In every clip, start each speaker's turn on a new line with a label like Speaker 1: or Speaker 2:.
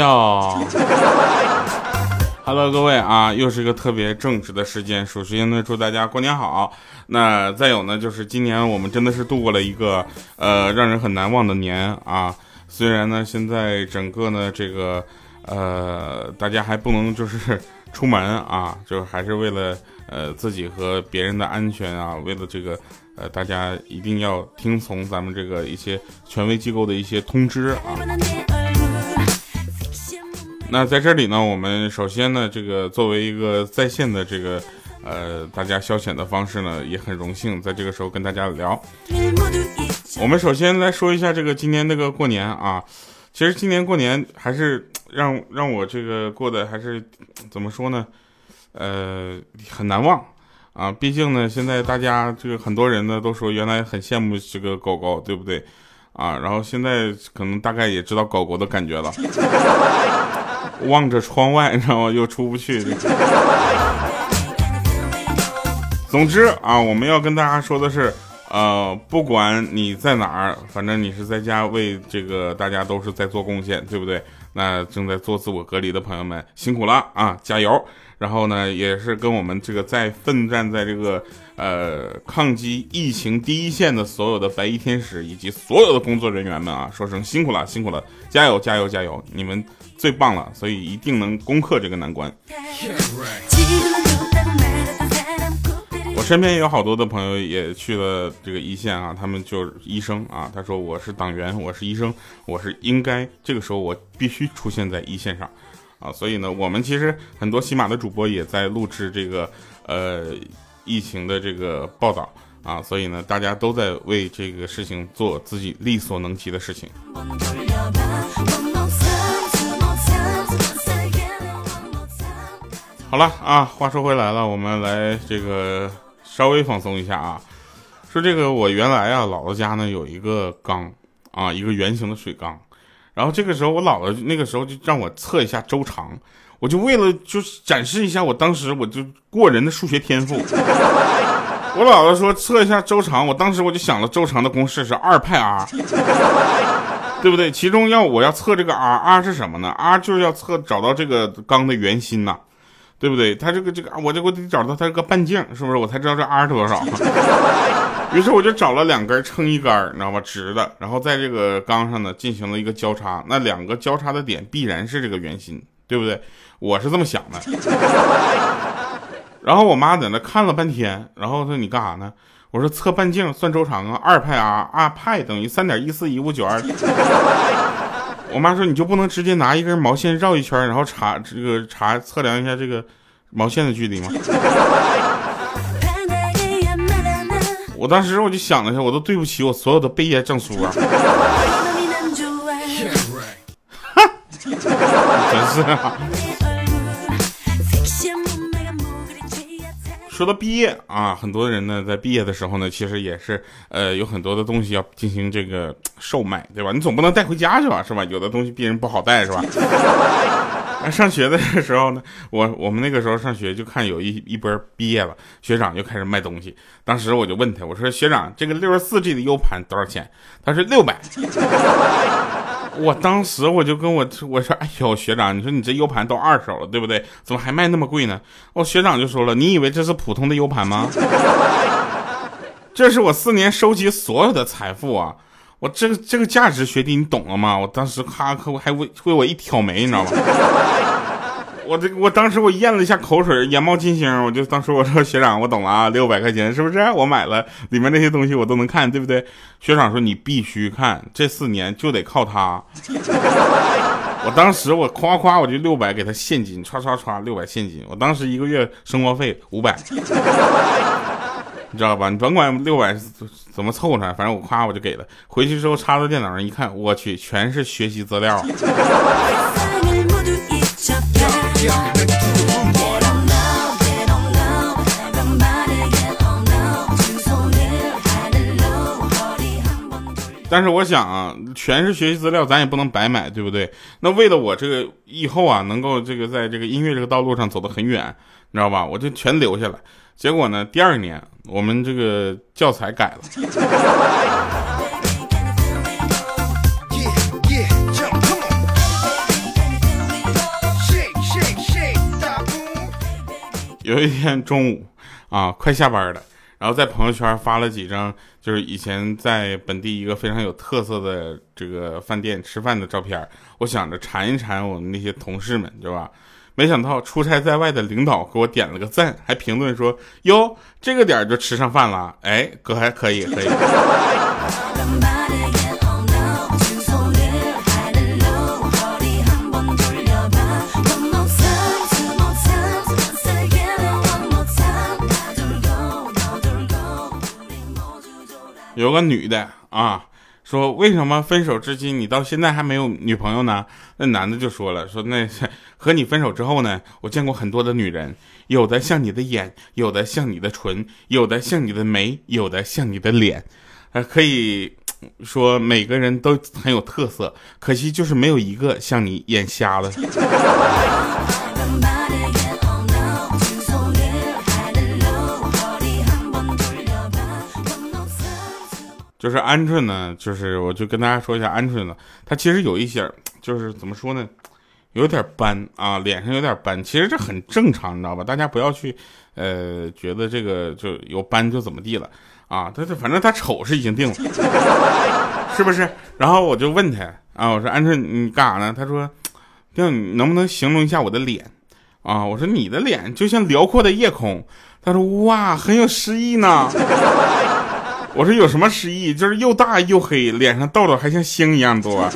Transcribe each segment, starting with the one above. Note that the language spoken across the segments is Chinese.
Speaker 1: 哟，Hello，各位啊，又是一个特别正直的时间，首先呢，祝大家过年好。那再有呢，就是今年我们真的是度过了一个呃让人很难忘的年啊。虽然呢，现在整个呢这个呃大家还不能就是 出门啊，就是还是为了呃自己和别人的安全啊，为了这个呃大家一定要听从咱们这个一些权威机构的一些通知啊。那在这里呢，我们首先呢，这个作为一个在线的这个呃大家消遣的方式呢，也很荣幸在这个时候跟大家聊。我们首先来说一下这个今年那个过年啊，其实今年过年还是让让我这个过得还是怎么说呢？呃，很难忘啊。毕竟呢，现在大家这个很多人呢都说原来很羡慕这个狗狗，对不对？啊，然后现在可能大概也知道狗狗的感觉了。望着窗外，你知道吗？又出不去。总之啊，我们要跟大家说的是，呃，不管你在哪儿，反正你是在家为这个大家都是在做贡献，对不对？那正在做自我隔离的朋友们辛苦了啊，加油！然后呢，也是跟我们这个在奋战在这个呃抗击疫情第一线的所有的白衣天使以及所有的工作人员们啊，说声辛苦了，辛苦了，加油，加油，加油！你们。最棒了，所以一定能攻克这个难关。我身边有好多的朋友也去了这个一线啊，他们就是医生啊。他说我是党员，我是医生，我是应该这个时候我必须出现在一线上啊。所以呢，我们其实很多喜马的主播也在录制这个呃疫情的这个报道啊。所以呢，大家都在为这个事情做自己力所能及的事情。好了啊，话说回来了，我们来这个稍微放松一下啊。说这个，我原来啊，姥姥家呢有一个缸啊，一个圆形的水缸。然后这个时候，我姥姥那个时候就让我测一下周长，我就为了就是展示一下我当时我就过人的数学天赋。我姥姥说测一下周长，我当时我就想了，周长的公式是二派 r，对不对？其中要我要测这个 r，r 是什么呢？r 就是要测找到这个缸的圆心呐。对不对？他这个这个，我这我得找到它这个半径，是不是？我才知道这 r 是多少。于是我就找了两根撑一杆，你知道吧？直的，然后在这个缸上呢进行了一个交叉。那两个交叉的点必然是这个圆心，对不对？我是这么想的。然后我妈在那看了半天，然后说你干啥呢？我说测半径算周长啊，二派 r，r 派等于三点一四一五九二。我妈说：“你就不能直接拿一根毛线绕一圈，然后查这个查测量一下这个毛线的距离吗？”我当时我就想了一下，我都对不起我所有的贝爷证书啊！哈，真是啊。说到毕业啊，很多人呢在毕业的时候呢，其实也是呃有很多的东西要进行这个售卖，对吧？你总不能带回家去吧，是吧？有的东西毕竟不好带，是吧？上学的时候呢，我我们那个时候上学就看有一一波毕业了，学长就开始卖东西。当时我就问他，我说学长，这个六十四 G 的 U 盘多少钱？他说六百。我当时我就跟我我说，哎呦，学长，你说你这 U 盘都二手了，对不对？怎么还卖那么贵呢？我学长就说了，你以为这是普通的 U 盘吗？这是我四年收集所有的财富啊！我这个这个价值，学弟你懂了吗？我当时咔可还为为我一挑眉，你知道吗？我这我当时我咽了一下口水，眼冒金星，我就当时我说学长，我懂了啊，六百块钱是不是？我买了，里面那些东西我都能看，对不对？学长说你必须看，这四年就得靠他。我当时我夸夸我就六百给他现金，唰唰唰六百现金。我当时一个月生活费五百，你知道吧？你甭管六百怎么凑出来，反正我夸我就给了。回去之后插到电脑上一看，我去，全是学习资料。但是我想啊，全是学习资料，咱也不能白买，对不对？那为了我这个以后啊，能够这个在这个音乐这个道路上走得很远，你知道吧？我就全留下来。结果呢，第二年我们这个教材改了。有一天中午啊，快下班了，然后在朋友圈发了几张，就是以前在本地一个非常有特色的这个饭店吃饭的照片。我想着馋一馋我们那些同事们，对吧？没想到出差在外的领导给我点了个赞，还评论说：“哟，这个点就吃上饭了。”哎，哥还可以，可以。有个女的啊，说为什么分手至今你到现在还没有女朋友呢？那男的就说了，说那和你分手之后呢，我见过很多的女人，有的像你的眼，有的像你的唇，有的像你的眉，有的像你的脸，呃，可以说每个人都很有特色，可惜就是没有一个像你眼瞎了。就是鹌鹑呢，就是我就跟大家说一下鹌鹑呢，它其实有一些，就是怎么说呢，有点斑啊，脸上有点斑，其实这很正常，你知道吧？大家不要去，呃，觉得这个就有斑就怎么地了啊？他这反正他丑是已经定了，是不是？然后我就问他啊，我说鹌鹑你干啥呢？他说，那你能不能形容一下我的脸啊？我说你的脸就像辽阔的夜空。他说哇，很有诗意呢。我说有什么失忆？就是又大又黑，脸上痘痘还像星一样多。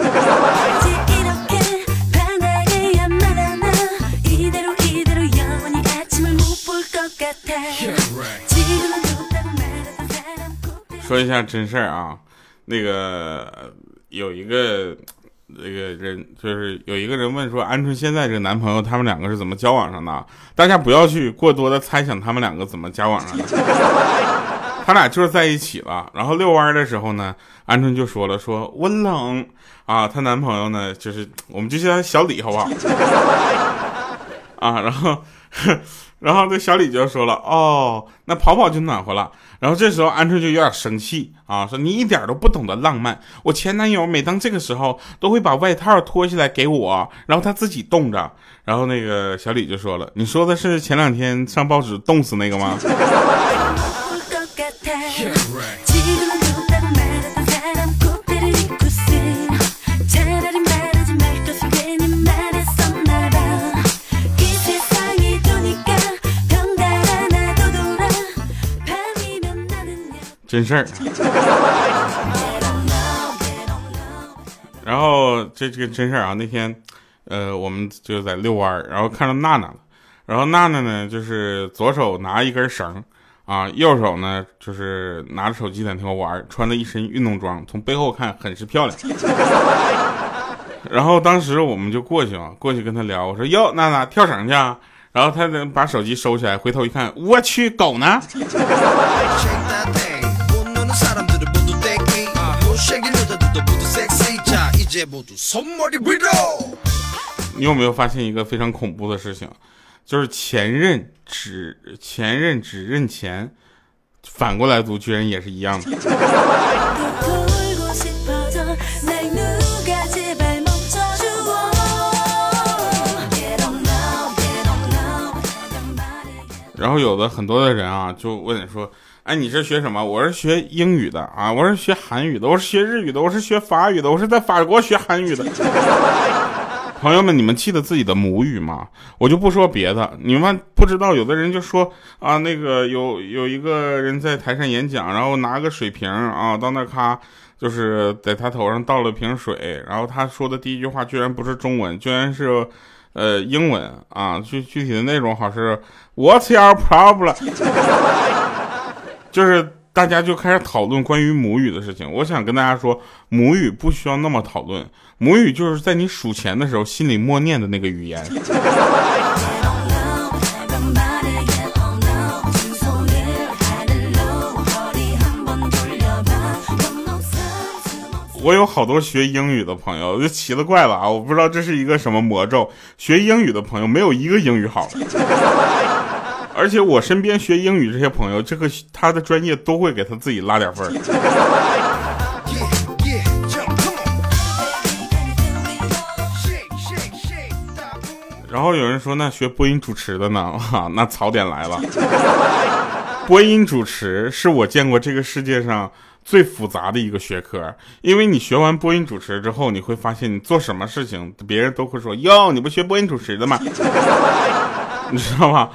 Speaker 1: 说一下真事儿啊，那个有一个那个人，就是有一个人问说，鹌鹑现在这个男朋友，他们两个是怎么交往上的？大家不要去过多的猜想他们两个怎么交往上的。他俩就是在一起了，然后遛弯的时候呢，鹌鹑就说了，说我冷啊，她男朋友呢，就是我们就叫他小李，好不好？啊，然后，然后这小李就说了，哦，那跑跑就暖和了。然后这时候鹌鹑就有点生气啊，说你一点都不懂得浪漫。我前男友每当这个时候都会把外套脱下来给我，然后他自己冻着。然后那个小李就说了，你说的是前两天上报纸冻死那个吗？真事儿。然后这这个真事儿啊，那天，呃，我们就在遛弯儿，然后看到娜娜了，然后娜娜呢，就是左手拿一根绳。啊，右手呢就是拿着手机在那块玩，穿了一身运动装，从背后看很是漂亮。然后当时我们就过去嘛，过去跟他聊，我说哟，娜娜跳绳去啊？然后他把手机收起来，回头一看，我去，狗呢？你有没有发现一个非常恐怖的事情？就是前任只前任只认钱，反过来读居然也是一样的。然后有的很多的人啊，就问说：“哎，你是学什么？我是学英语的啊，我是学韩语的，我是学日语的，我是学法语的，我是在法国学韩语的。”朋友们，你们记得自己的母语吗？我就不说别的，你们不知道，有的人就说啊，那个有有一个人在台上演讲，然后拿个水瓶啊，到那咔，就是在他头上倒了瓶水，然后他说的第一句话居然不是中文，居然是呃英文啊，具具体的内容好是 What's your problem？就是。大家就开始讨论关于母语的事情。我想跟大家说，母语不需要那么讨论，母语就是在你数钱的时候心里默念的那个语言。我有好多学英语的朋友，就奇了怪了啊！我不知道这是一个什么魔咒，学英语的朋友没有一个英语好的。而且我身边学英语这些朋友，这个他的专业都会给他自己拉点分儿 然后有人说那学播音主持的呢？哈，那槽点来了。播音主持是我见过这个世界上最复杂的一个学科，因为你学完播音主持之后，你会发现你做什么事情，别人都会说哟，你不学播音主持的吗？你知道吧？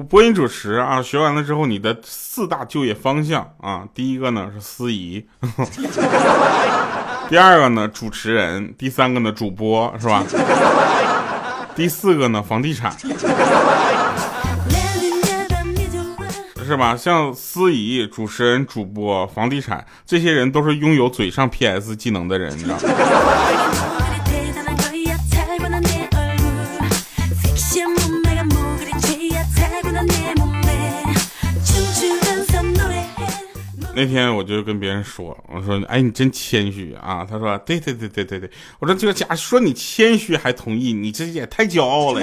Speaker 1: 播音主持啊，学完了之后，你的四大就业方向啊，第一个呢是司仪，第二个呢主持人，第三个呢主播，是吧？第四个呢房地产，是吧？像司仪、主持人、主播、房地产，这些人都是拥有嘴上 PS 技能的人，你知道。那天我就跟别人说，我说，哎，你真谦虚啊。他说，对对对对对对。我说这个家说你谦虚还同意，你这也太骄傲了。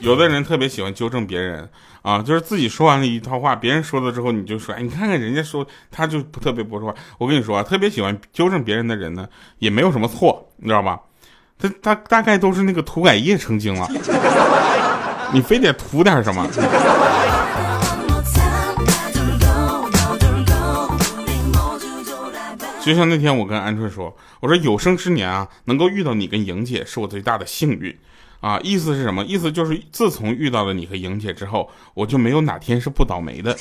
Speaker 1: 有的人特别喜欢纠正别人啊，就是自己说完了一套话，别人说了之后，你就说，哎，你看看人家说，他就不特别不说话。我跟你说啊，特别喜欢纠正别人的人呢，也没有什么错，你知道吧？他他大概都是那个涂改液成精了，你非得涂点什么？就像那天我跟鹌鹑说，我说有生之年啊，能够遇到你跟莹姐是我最大的幸运啊！意思是什么？意思就是自从遇到了你和莹姐之后，我就没有哪天是不倒霉的。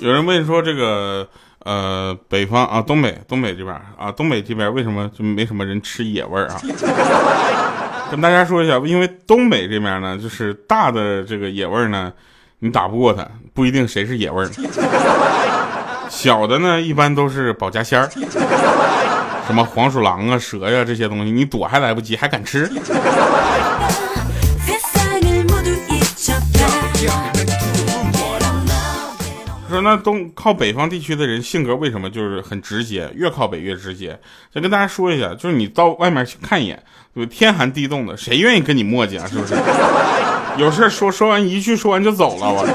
Speaker 1: 有人问说这个呃北方啊东北东北这边啊东北这边为什么就没什么人吃野味儿啊？跟大家说一下，因为东北这边呢，就是大的这个野味儿呢，你打不过他，不一定谁是野味儿。小的呢，一般都是保家仙儿，什么黄鼠狼啊、蛇呀这些东西，你躲还来不及，还敢吃？说那东靠北方地区的人性格为什么就是很直接，越靠北越直接？再跟大家说一下，就是你到外面去看一眼，就天寒地冻的，谁愿意跟你磨叽啊？是不是？有事说说完一句说完就走了，我。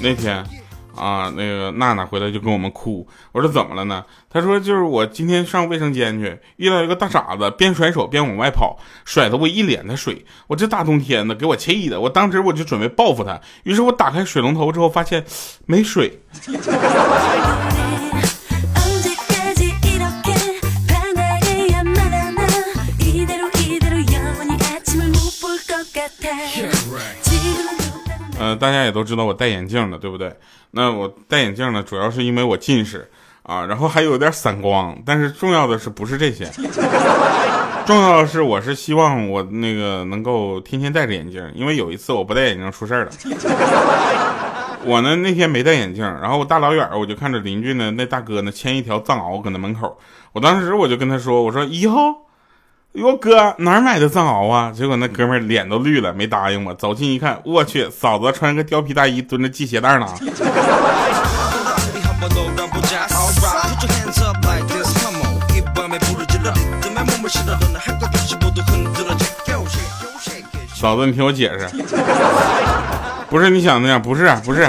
Speaker 1: 那天。啊，那个娜娜回来就跟我们哭，我说怎么了呢？她说就是我今天上卫生间去，遇到一个大傻子，边甩手边往外跑，甩的我一脸的水。我这大冬天的，给我气的，我当时我就准备报复他。于是我打开水龙头之后，发现没水。呃，大家也都知道我戴眼镜的，对不对？那我戴眼镜呢，主要是因为我近视啊，然后还有点散光。但是重要的是不是这些？重要的是我是希望我那个能够天天戴着眼镜，因为有一次我不戴眼镜出事儿了。我呢那天没戴眼镜，然后我大老远我就看着邻居呢那大哥呢牵一条藏獒搁那门口，我当时我就跟他说，我说一号。哟哥，哪儿买的藏獒啊？结果那哥们脸都绿了，没答应我。走近一看，我去，嫂子穿个貂皮大衣，蹲着系鞋带呢。嫂子，你听我解释，不是你想那样，不是，不是。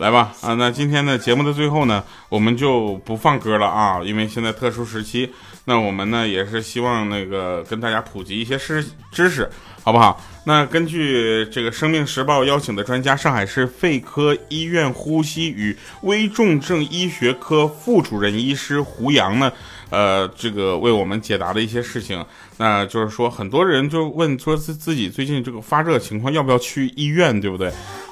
Speaker 1: 来吧，啊，那今天的节目的最后呢，我们就不放歌了啊，因为现在特殊时期，那我们呢也是希望那个跟大家普及一些知知识，好不好？那根据这个生命时报邀请的专家，上海市肺科医院呼吸与危重症医学科副主任医师胡杨呢，呃，这个为我们解答的一些事情，那就是说很多人就问说自自己最近这个发热情况要不要去医院，对不对？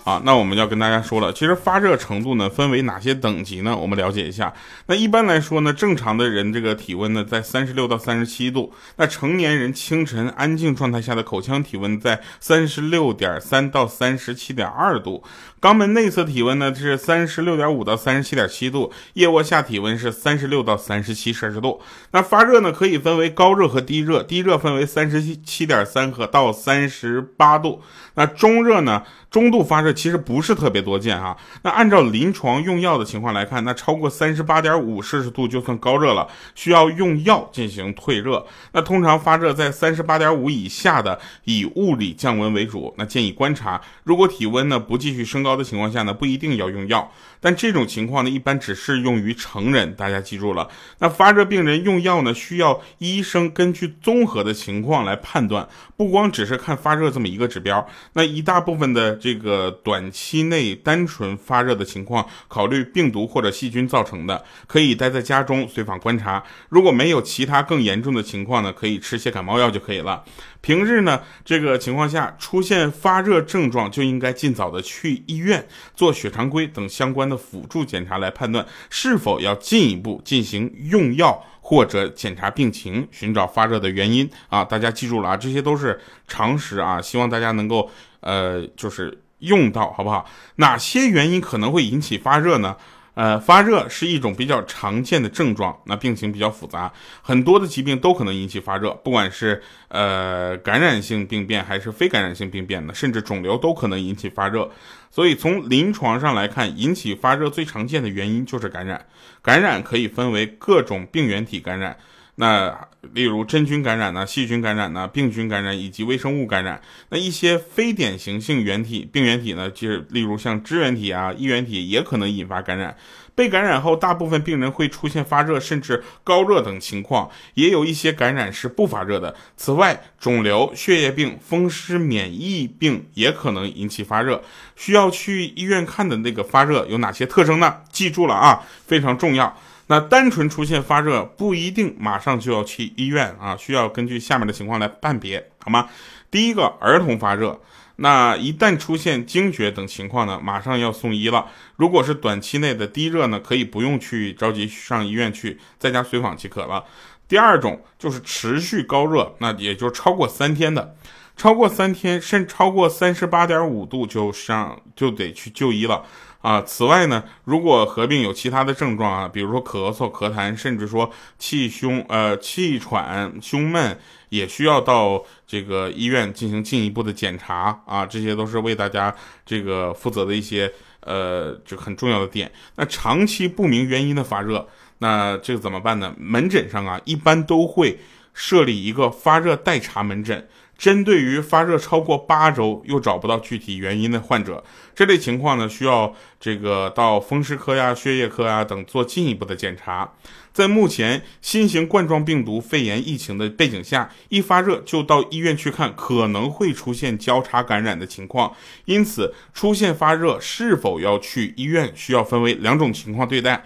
Speaker 1: 啊，那我们要跟大家说了，其实发热程度呢分为哪些等级呢？我们了解一下。那一般来说呢，正常的人这个体温呢在三十六到三十七度。那成年人清晨安静状态下的口腔体温在三十六点三到三十七点二度。肛门内侧体温呢是三十六点五到三十七点七度。腋窝下体温是三十六到三十七摄氏度。那发热呢可以分为高热和低热，低热分为三十七点三和到三十八度。那中热呢？中度发热其实不是特别多见哈。那按照临床用药的情况来看，那超过三十八点五摄氏度就算高热了，需要用药进行退热。那通常发热在三十八点五以下的，以物理降温为主。那建议观察，如果体温呢不继续升高的情况下呢，不一定要用药。但这种情况呢，一般只适用于成人，大家记住了。那发热病人用药呢，需要医生根据综合的情况来判断，不光只是看发热这么一个指标。那一大部分的这个短期内单纯发热的情况，考虑病毒或者细菌造成的，可以待在家中随访观察。如果没有其他更严重的情况呢，可以吃些感冒药就可以了。平日呢，这个情况下出现发热症状，就应该尽早的去医院做血常规等相关的辅助检查，来判断是否要进一步进行用药或者检查病情，寻找发热的原因啊！大家记住了啊，这些都是常识啊，希望大家能够呃，就是用到好不好？哪些原因可能会引起发热呢？呃，发热是一种比较常见的症状，那病情比较复杂，很多的疾病都可能引起发热，不管是呃感染性病变还是非感染性病变呢，甚至肿瘤都可能引起发热。所以从临床上来看，引起发热最常见的原因就是感染。感染可以分为各种病原体感染。那例如真菌感染呢，细菌感染呢，病菌感染以及微生物感染。那一些非典型性原体病原体呢，就是例如像支原体啊、衣原体也可能引发感染。被感染后，大部分病人会出现发热甚至高热等情况，也有一些感染是不发热的。此外，肿瘤、血液病、风湿免疫病也可能引起发热。需要去医院看的那个发热有哪些特征呢？记住了啊，非常重要。那单纯出现发热不一定马上就要去医院啊，需要根据下面的情况来判别，好吗？第一个，儿童发热，那一旦出现惊厥等情况呢，马上要送医了。如果是短期内的低热呢，可以不用去着急上医院去，在家随访即可了。第二种就是持续高热，那也就是超过三天的。超过三天，甚超过三十八点五度就上就得去就医了啊！此外呢，如果合并有其他的症状啊，比如说咳嗽、咳痰，甚至说气胸、呃气喘、胸闷，也需要到这个医院进行进一步的检查啊！这些都是为大家这个负责的一些呃这很重要的点。那长期不明原因的发热，那这个怎么办呢？门诊上啊，一般都会设立一个发热待查门诊。针对于发热超过八周又找不到具体原因的患者，这类情况呢，需要这个到风湿科呀、血液科啊等做进一步的检查。在目前新型冠状病毒肺炎疫情的背景下，一发热就到医院去看，可能会出现交叉感染的情况。因此，出现发热是否要去医院，需要分为两种情况对待。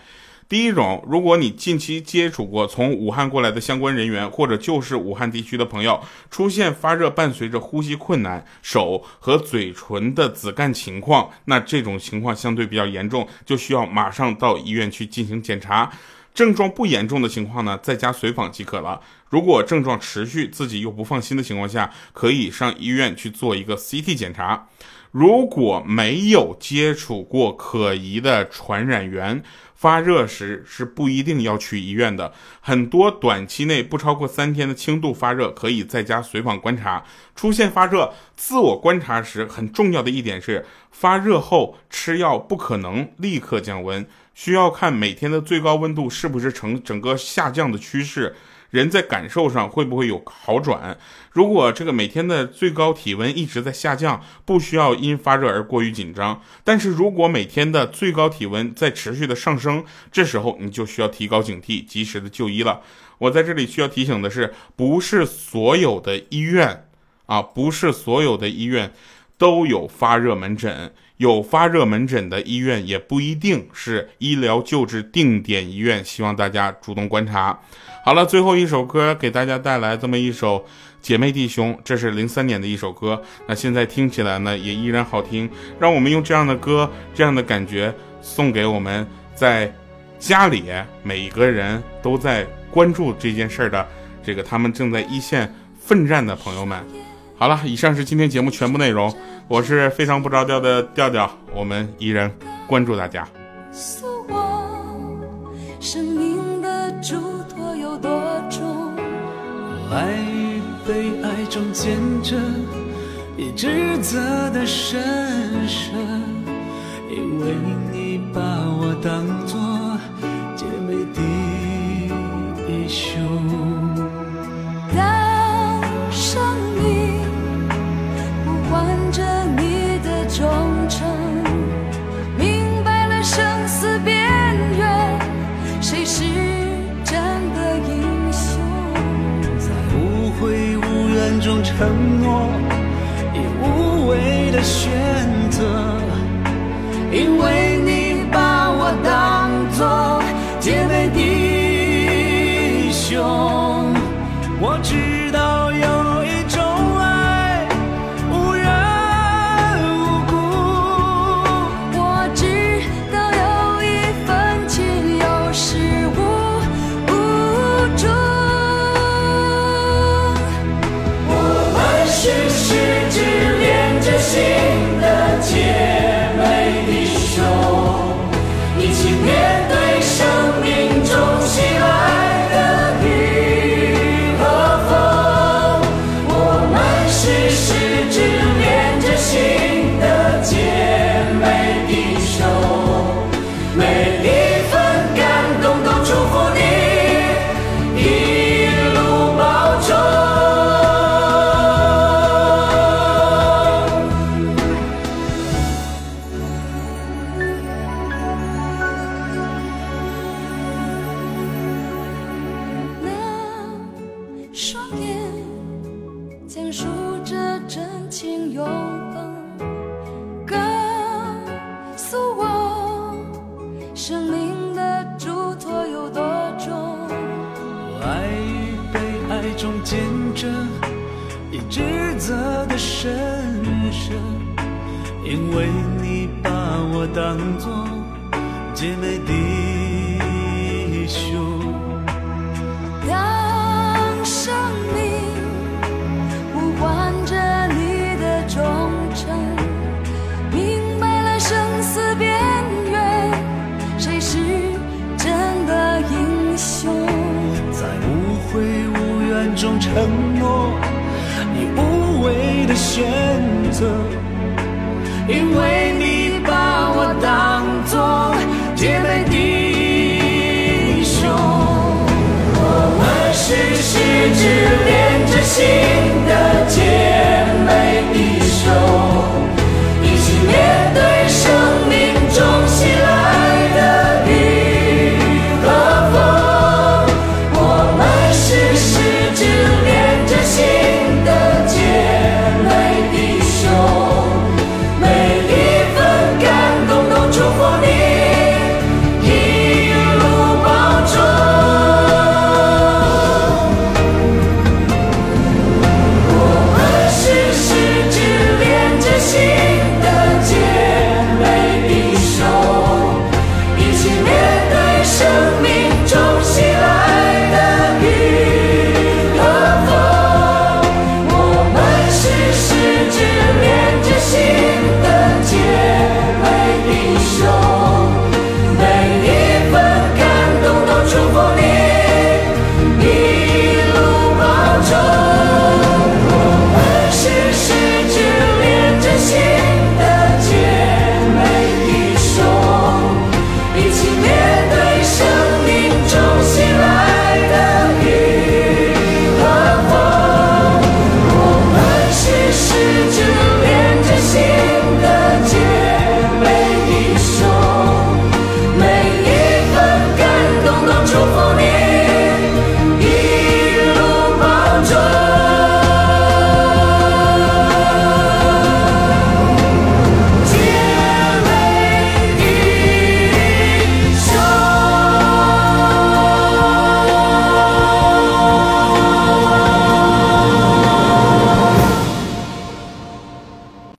Speaker 1: 第一种，如果你近期接触过从武汉过来的相关人员，或者就是武汉地区的朋友，出现发热伴随着呼吸困难、手和嘴唇的紫干情况，那这种情况相对比较严重，就需要马上到医院去进行检查。症状不严重的情况呢，在家随访即可了。如果症状持续，自己又不放心的情况下，可以上医院去做一个 CT 检查。如果没有接触过可疑的传染源，发热时是不一定要去医院的。很多短期内不超过三天的轻度发热，可以在家随访观察。出现发热，自我观察时很重要的一点是，发热后吃药不可能立刻降温，需要看每天的最高温度是不是呈整个下降的趋势。人在感受上会不会有好转？如果这个每天的最高体温一直在下降，不需要因发热而过于紧张。但是如果每天的最高体温在持续的上升，这时候你就需要提高警惕，及时的就医了。我在这里需要提醒的是，不是所有的医院啊，不是所有的医院都有发热门诊。有发热门诊的医院也不一定是医疗救治定点医院，希望大家主动观察。好了，最后一首歌给大家带来这么一首《姐妹弟兄》，这是零三年的一首歌，那现在听起来呢也依然好听。让我们用这样的歌，这样的感觉送给我们在家里每一个人都在关注这件事儿的这个他们正在一线奋战的朋友们。好了，以上是今天节目全部内容，我是非常不着调的调调，我们依然关注大家。
Speaker 2: 生命的嘱托有多重爱与被爱中见证，已指责的深深，因为你把我当作姐妹弟兄。选择，因为承诺，你无谓的选择。因为你把我当作姐妹弟兄，我们是十指连着心。